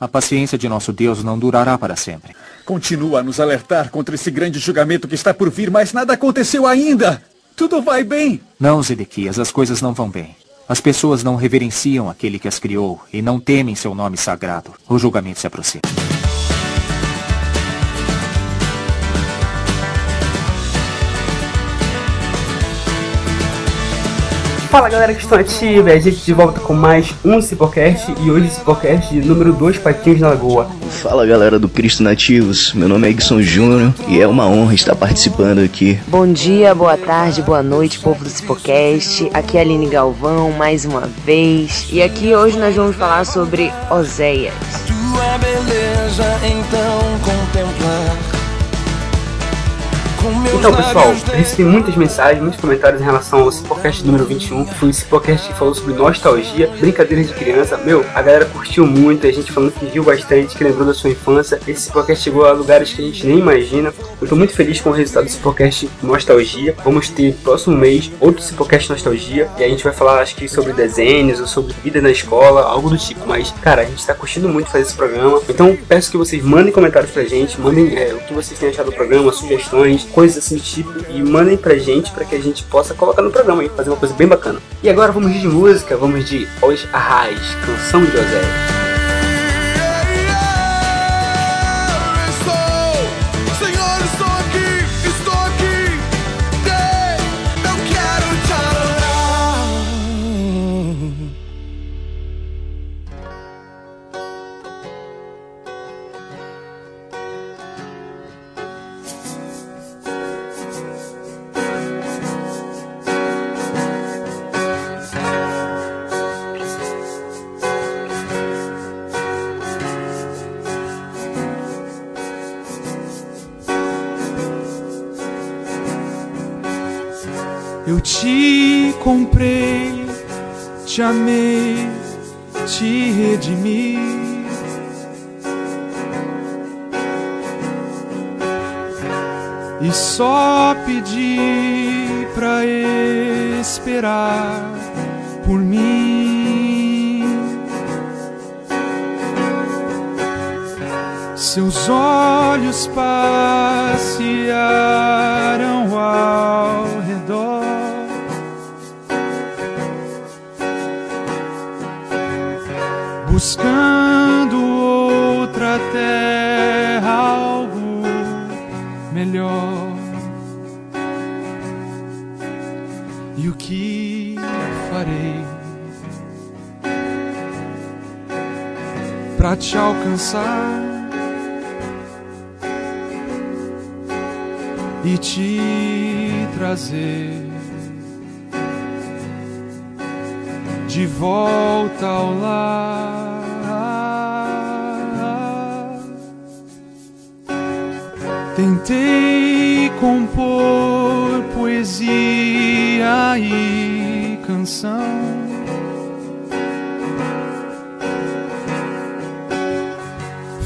A paciência de nosso Deus não durará para sempre. Continua a nos alertar contra esse grande julgamento que está por vir, mas nada aconteceu ainda. Tudo vai bem. Não, Zedequias, as coisas não vão bem. As pessoas não reverenciam aquele que as criou e não temem seu nome sagrado. O julgamento se aproxima. Fala galera que estão ativa, a gente de volta com mais um Cipocast e hoje Cipocast número 2 Patinhos na Lagoa. Fala galera do Cristo Nativos, meu nome é Egson Júnior e é uma honra estar participando aqui. Bom dia, boa tarde, boa noite, povo do Cipocast. Aqui é a Aline Galvão mais uma vez e aqui hoje nós vamos falar sobre Oséias. Tua beleza então contemplar então, pessoal, recebi muitas mensagens, muitos comentários em relação ao Cipocast número 21. Foi o Cipocast que falou sobre nostalgia, brincadeiras de criança. Meu, a galera curtiu muito, a gente falando que riu bastante, que lembrou da sua infância. Esse Cipocast chegou a lugares que a gente nem imagina. Eu tô muito feliz com o resultado do Cipocast Nostalgia. Vamos ter próximo mês outro Cipocast Nostalgia. E a gente vai falar, acho que, sobre desenhos ou sobre vida na escola, algo do tipo. Mas, cara, a gente tá curtindo muito fazer esse programa. Então, peço que vocês mandem comentários pra gente, mandem é, o que vocês têm achado do programa, sugestões coisas assim do tipo, e mandem pra gente para que a gente possa colocar no programa e fazer uma coisa bem bacana. E agora vamos de música, vamos de Os Arrais, Canção de José. Eu te comprei, te amei, te redimi. E só pedi pra esperar por mim. Seus olhos passearam te alcançar e te trazer? de volta ao lar. Tentei compor poesia e canção.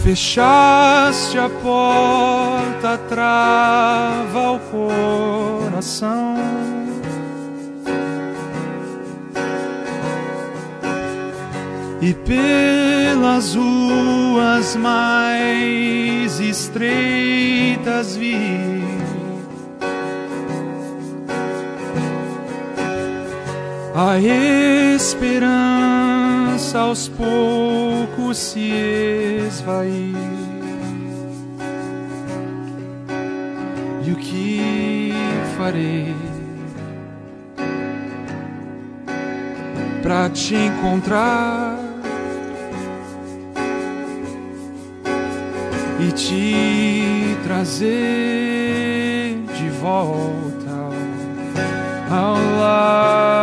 Fechaste a porta, trava o coração. e pelas ruas mais estreitas vi. A esperança aos poucos se esvai. E o que farei pra te encontrar? e te trazer de volta ao lar.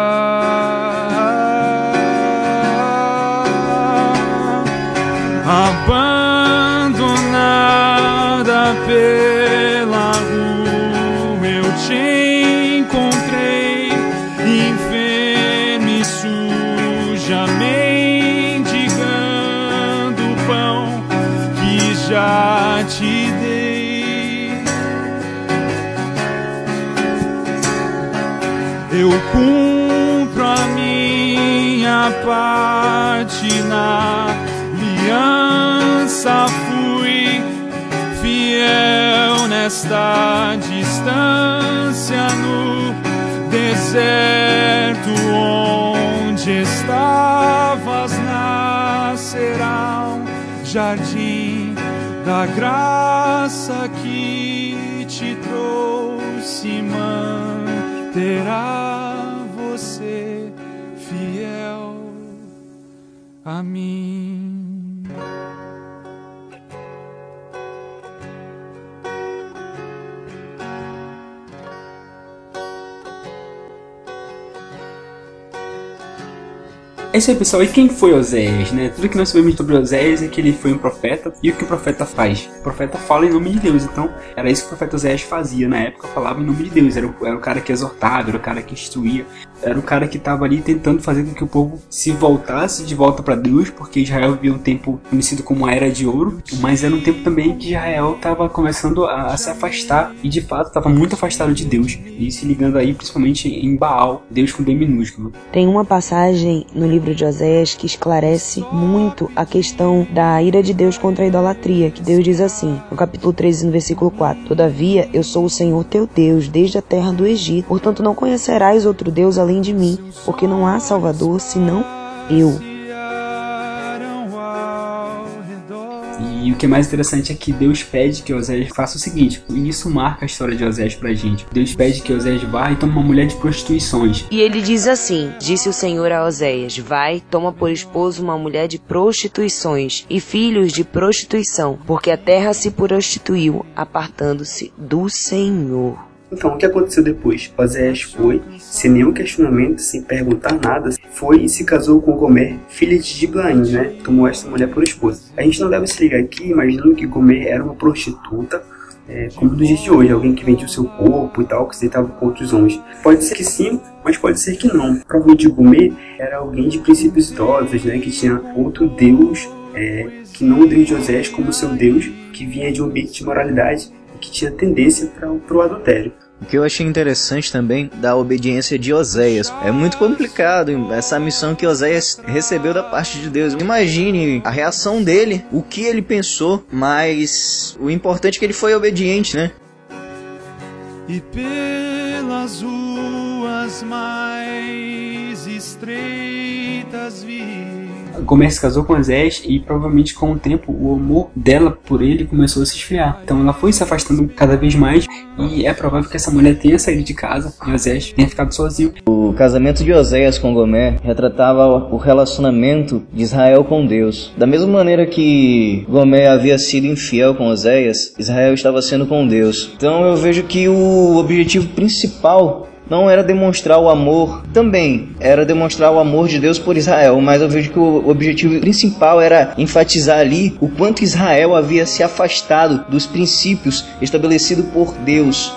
Cumpro a minha parte na aliança. Fui fiel nesta distância no deserto onde estavas nascerá um jardim da graça que te trouxe manterá a mim. É isso aí, pessoal. E quem foi Oséias, né? Tudo que nós sabemos sobre Oséias é que ele foi um profeta. E o que o profeta faz? O profeta fala em nome de Deus. Então, era isso que o profeta Oséias fazia na época. Falava em nome de Deus. Era o, era o cara que exortava, era o cara que instruía. Era o cara que estava ali tentando fazer com que o povo se voltasse de volta para Deus. Porque Israel vivia um tempo conhecido como a Era de Ouro. Mas era um tempo também que Israel estava começando a, a, se afastar. E de fato estava muito afastado de Deus. E se ligando aí principalmente em Baal. Deus com B minúsculo. Tem uma passagem no livro livro de Oséias que esclarece muito a questão da ira de Deus contra a idolatria, que Deus diz assim, no capítulo 13, no versículo 4: Todavia, eu sou o Senhor teu Deus, desde a terra do Egito. Portanto, não conhecerás outro Deus além de mim, porque não há Salvador senão eu. E o que é mais interessante é que Deus pede que Oséias faça o seguinte, e isso marca a história de Oséias pra gente. Deus pede que Oséias vá e tome uma mulher de prostituições. E ele diz assim: Disse o Senhor a Oséias: Vai, toma por esposo uma mulher de prostituições e filhos de prostituição, porque a terra se prostituiu, apartando-se do Senhor. Então, o que aconteceu depois? Oséias foi, sem nenhum questionamento, sem perguntar nada, foi e se casou com Gomer, filha de Diblaim, né? Tomou esta mulher por esposa. A gente não deve se ligar aqui imaginando que Gomer era uma prostituta, é, como dos dias de hoje, alguém que vendia o seu corpo e tal, que se deitava com outros homens. Pode ser que sim, mas pode ser que não. Provavelmente Gomer era alguém de princípios idosos, né? Que tinha outro Deus, é, que não o Deus de Oséias como seu Deus, que vinha de um ambiente de moralidade que tinha tendência para o adultério. O que eu achei interessante também da obediência de Oséias. É muito complicado essa missão que Oséias recebeu da parte de Deus. Imagine a reação dele, o que ele pensou, mas o importante é que ele foi obediente, né? E pelas ruas mais estreitas vi Gomer se casou com Azés e provavelmente com o tempo o amor dela por ele começou a se esfriar. Então ela foi se afastando cada vez mais e é provável que essa mulher tenha saído de casa e Azés tenha ficado sozinho. O casamento de Oséias com Gomer retratava o relacionamento de Israel com Deus. Da mesma maneira que Gomer havia sido infiel com Oséias, Israel estava sendo com Deus. Então eu vejo que o objetivo principal não era demonstrar o amor, também era demonstrar o amor de Deus por Israel, mas eu vejo que o objetivo principal era enfatizar ali o quanto Israel havia se afastado dos princípios estabelecidos por Deus.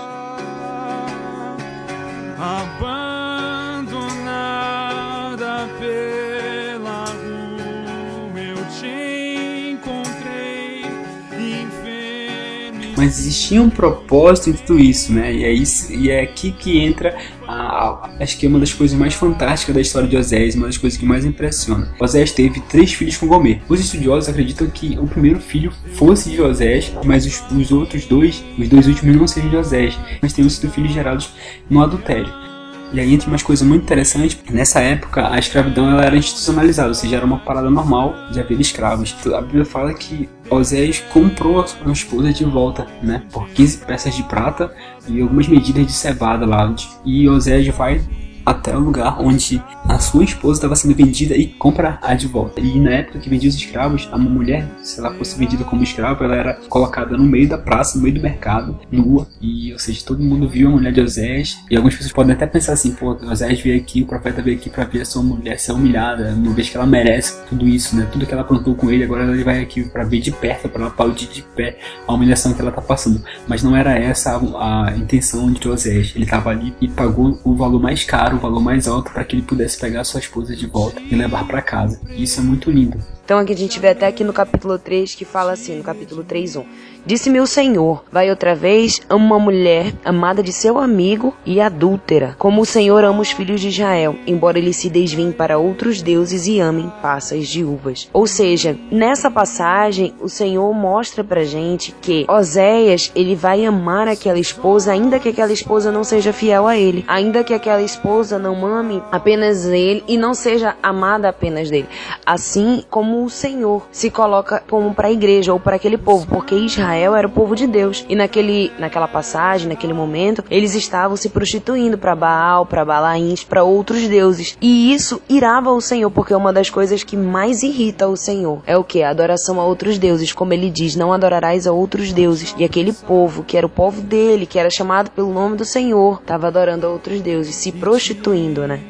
Mas existia um propósito em tudo isso, né? E é, isso, e é aqui que entra, a, a, acho que é uma das coisas mais fantásticas da história de Oséias, uma das coisas que mais impressiona. Oséias teve três filhos com Gomer. Os estudiosos acreditam que o primeiro filho fosse de Oséias, mas os, os outros dois, os dois últimos não sejam de Oséias, mas tenham sido filhos gerados no adultério. E aí entra umas coisas muito interessantes. Nessa época, a escravidão ela era institucionalizada, ou seja, era uma parada normal de haver escravos. A Bíblia fala que Oséias comprou a sua esposa de volta, né? Por 15 peças de prata e algumas medidas de cevada lá. E Oséias vai até o lugar onde a sua esposa estava sendo vendida e compra a de volta. E na época que vendia os escravos, a mulher, se ela fosse vendida como escrava, ela era colocada no meio da praça, no meio do mercado, nua. E, ou seja, todo mundo viu a mulher de Osés. E algumas pessoas podem até pensar assim, pô, Osés veio aqui, o profeta veio aqui para ver a sua mulher ser humilhada, não vez que ela merece tudo isso, né? Tudo que ela plantou com ele, agora ele vai aqui para ver de perto, para aplaudir de pé a humilhação que ela tá passando. Mas não era essa a, a intenção de Osés. Ele estava ali e pagou o valor mais caro o valor mais alto para que ele pudesse pegar sua esposa de volta e levar para casa. Isso é muito lindo. Então aqui a gente vê até aqui no capítulo 3 que fala assim, no capítulo 3:1. Disse-me o Senhor: Vai outra vez a uma mulher amada de seu amigo e adúltera, como o Senhor ama os filhos de Israel, embora eles se desviem para outros deuses e amem passas de uvas. Ou seja, nessa passagem, o Senhor mostra pra gente que Oséias, ele vai amar aquela esposa, ainda que aquela esposa não seja fiel a ele, ainda que aquela esposa não ame apenas ele e não seja amada apenas dele. Assim como o Senhor se coloca como para a igreja ou para aquele povo, porque Israel Israel era o povo de Deus. E naquele, naquela passagem, naquele momento, eles estavam se prostituindo para Baal, para Balaíns, para outros deuses. E isso irava o Senhor, porque uma das coisas que mais irrita o Senhor é o que? A adoração a outros deuses. Como ele diz, não adorarás a outros deuses. E aquele povo, que era o povo dele, que era chamado pelo nome do Senhor, estava adorando a outros deuses, se prostituindo, né?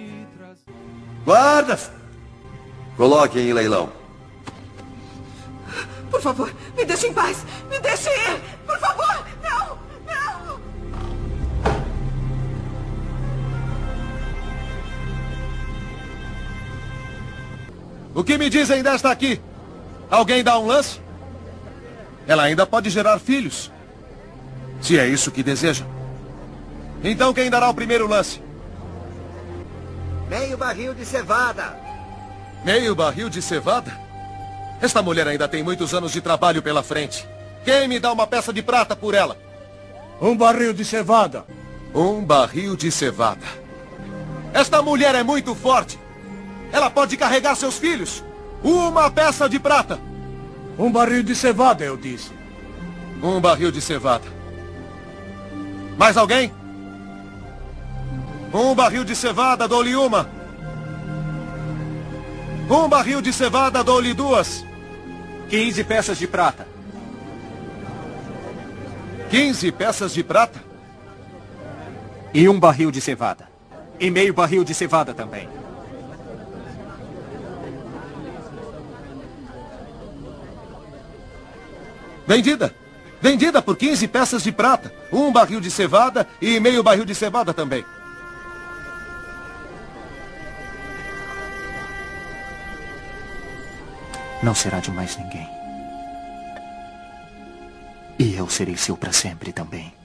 Guardas! Coloquem em leilão. Por favor, me deixe em paz. Me deixe ir. Por favor, não, não. O que me dizem desta aqui? Alguém dá um lance? Ela ainda pode gerar filhos. Se é isso que deseja. Então quem dará o primeiro lance? Meio barril de cevada. Meio barril de cevada? Esta mulher ainda tem muitos anos de trabalho pela frente. Quem me dá uma peça de prata por ela? Um barril de cevada. Um barril de cevada. Esta mulher é muito forte. Ela pode carregar seus filhos. Uma peça de prata. Um barril de cevada, eu disse. Um barril de cevada. Mais alguém? Um barril de cevada, dou-lhe uma. Um barril de cevada, dou-lhe duas. 15 peças de prata. 15 peças de prata? E um barril de cevada. E meio barril de cevada também. Vendida. Vendida por 15 peças de prata. Um barril de cevada e meio barril de cevada também. Não será de mais ninguém. E eu serei seu para sempre também.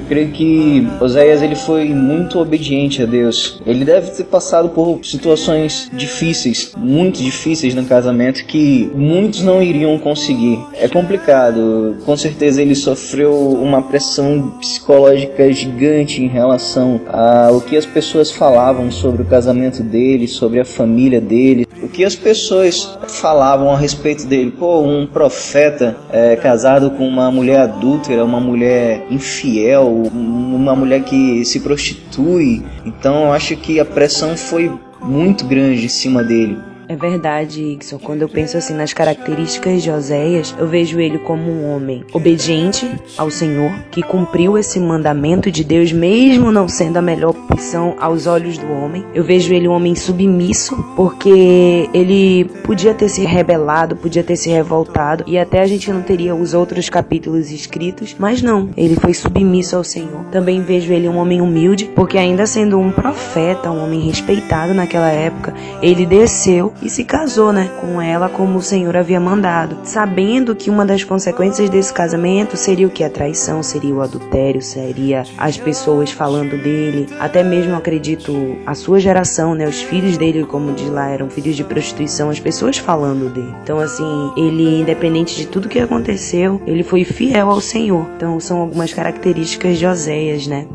Creio que Oséias ele foi muito obediente a Deus. Ele deve ter passado por situações difíceis, muito difíceis no casamento que muitos não iriam conseguir. É complicado. Com certeza ele sofreu uma pressão psicológica gigante em relação ao que as pessoas falavam sobre o casamento dele, sobre a família dele, o que as pessoas falavam a respeito dele. Pô, um profeta é, casado com uma mulher adúltera, uma mulher infiel, uma mulher que se prostitui. Então eu acho que a pressão foi muito grande em cima dele. É verdade, Ixon. Quando eu penso assim nas características de Oséias, eu vejo ele como um homem obediente ao Senhor, que cumpriu esse mandamento de Deus, mesmo não sendo a melhor opção aos olhos do homem. Eu vejo ele um homem submisso, porque ele podia ter se rebelado, podia ter se revoltado, e até a gente não teria os outros capítulos escritos, mas não, ele foi submisso ao Senhor. Também vejo ele um homem humilde, porque ainda sendo um profeta, um homem respeitado naquela época, ele desceu e se casou, né, com ela como o Senhor havia mandado, sabendo que uma das consequências desse casamento seria o que a traição, seria o adultério, seria as pessoas falando dele, até mesmo acredito a sua geração, né, os filhos dele, como diz lá, eram filhos de prostituição, as pessoas falando dele. Então assim, ele independente de tudo que aconteceu, ele foi fiel ao Senhor. Então são algumas características de Oséias, né?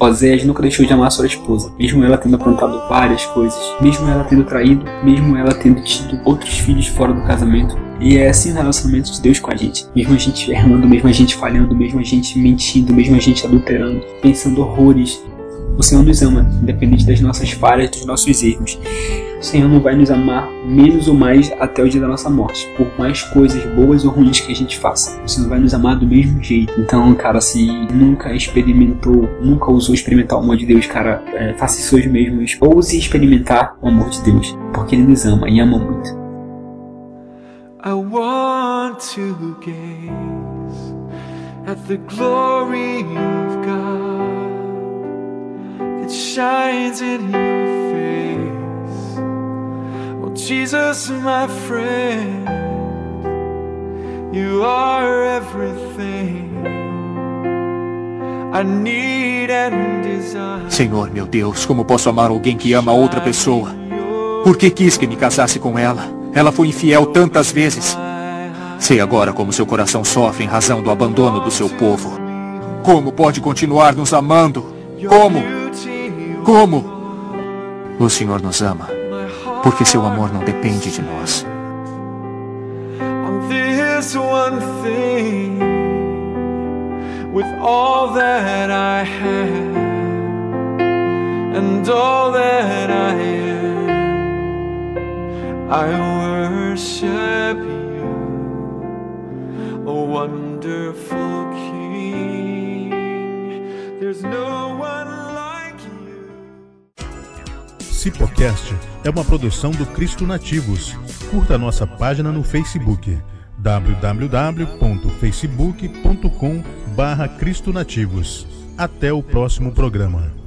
Oséias nunca deixou de amar sua esposa, mesmo ela tendo aprontado várias coisas, mesmo ela tendo traído, mesmo ela tendo tido outros filhos fora do casamento. E é assim o relacionamento de Deus com a gente. Mesmo a gente errando, mesmo a gente falhando, mesmo a gente mentindo, mesmo a gente adulterando, pensando horrores, o Senhor nos ama, independente das nossas falhas, dos nossos erros. O Senhor não vai nos amar menos ou mais até o dia da nossa morte, por mais coisas boas ou ruins que a gente faça. O Senhor vai nos amar do mesmo jeito. Então, cara, se nunca experimentou, nunca ousou experimentar o amor de Deus, cara, é, faça isso hoje mesmo. Ouse experimentar o amor de Deus, porque Ele nos ama e ama muito. I want to gaze at the glory of God. Shines in your face. Jesus, my friend, you are everything. Senhor, meu Deus, como posso amar alguém que ama outra pessoa? Por que quis que me casasse com ela? Ela foi infiel tantas vezes. Sei agora como seu coração sofre em razão do abandono do seu povo. Como pode continuar nos amando? Como? Como? O Senhor nos ama, porque seu amor não depende de nós. With all that I have and all that I am, I worship you, a wonderful King. There's no Cipocast é uma produção do Cristo Nativos. Curta nossa página no Facebook www.facebook.com/cristo Nativos. Até o próximo programa.